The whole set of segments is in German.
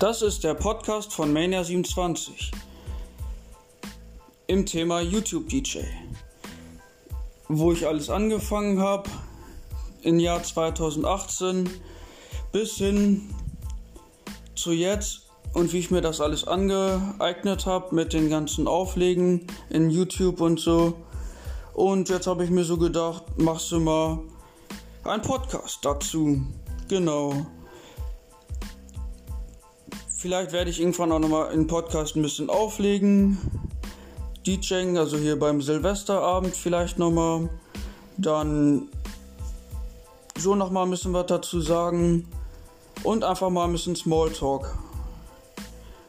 Das ist der Podcast von Mania27 im Thema YouTube DJ, wo ich alles angefangen habe im Jahr 2018 bis hin zu jetzt und wie ich mir das alles angeeignet habe mit den ganzen Auflegen in YouTube und so. Und jetzt habe ich mir so gedacht, machst du mal ein Podcast dazu. Genau. Vielleicht werde ich irgendwann auch nochmal einen Podcast ein bisschen auflegen. DJing, also hier beim Silvesterabend vielleicht nochmal. Dann so nochmal ein bisschen was dazu sagen. Und einfach mal ein bisschen Smalltalk.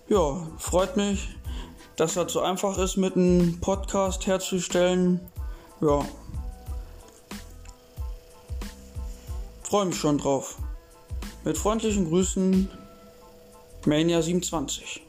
Ja, freut mich, dass das so einfach ist, mit einem Podcast herzustellen. Ja. Freue mich schon drauf. Mit freundlichen Grüßen, Mania 27.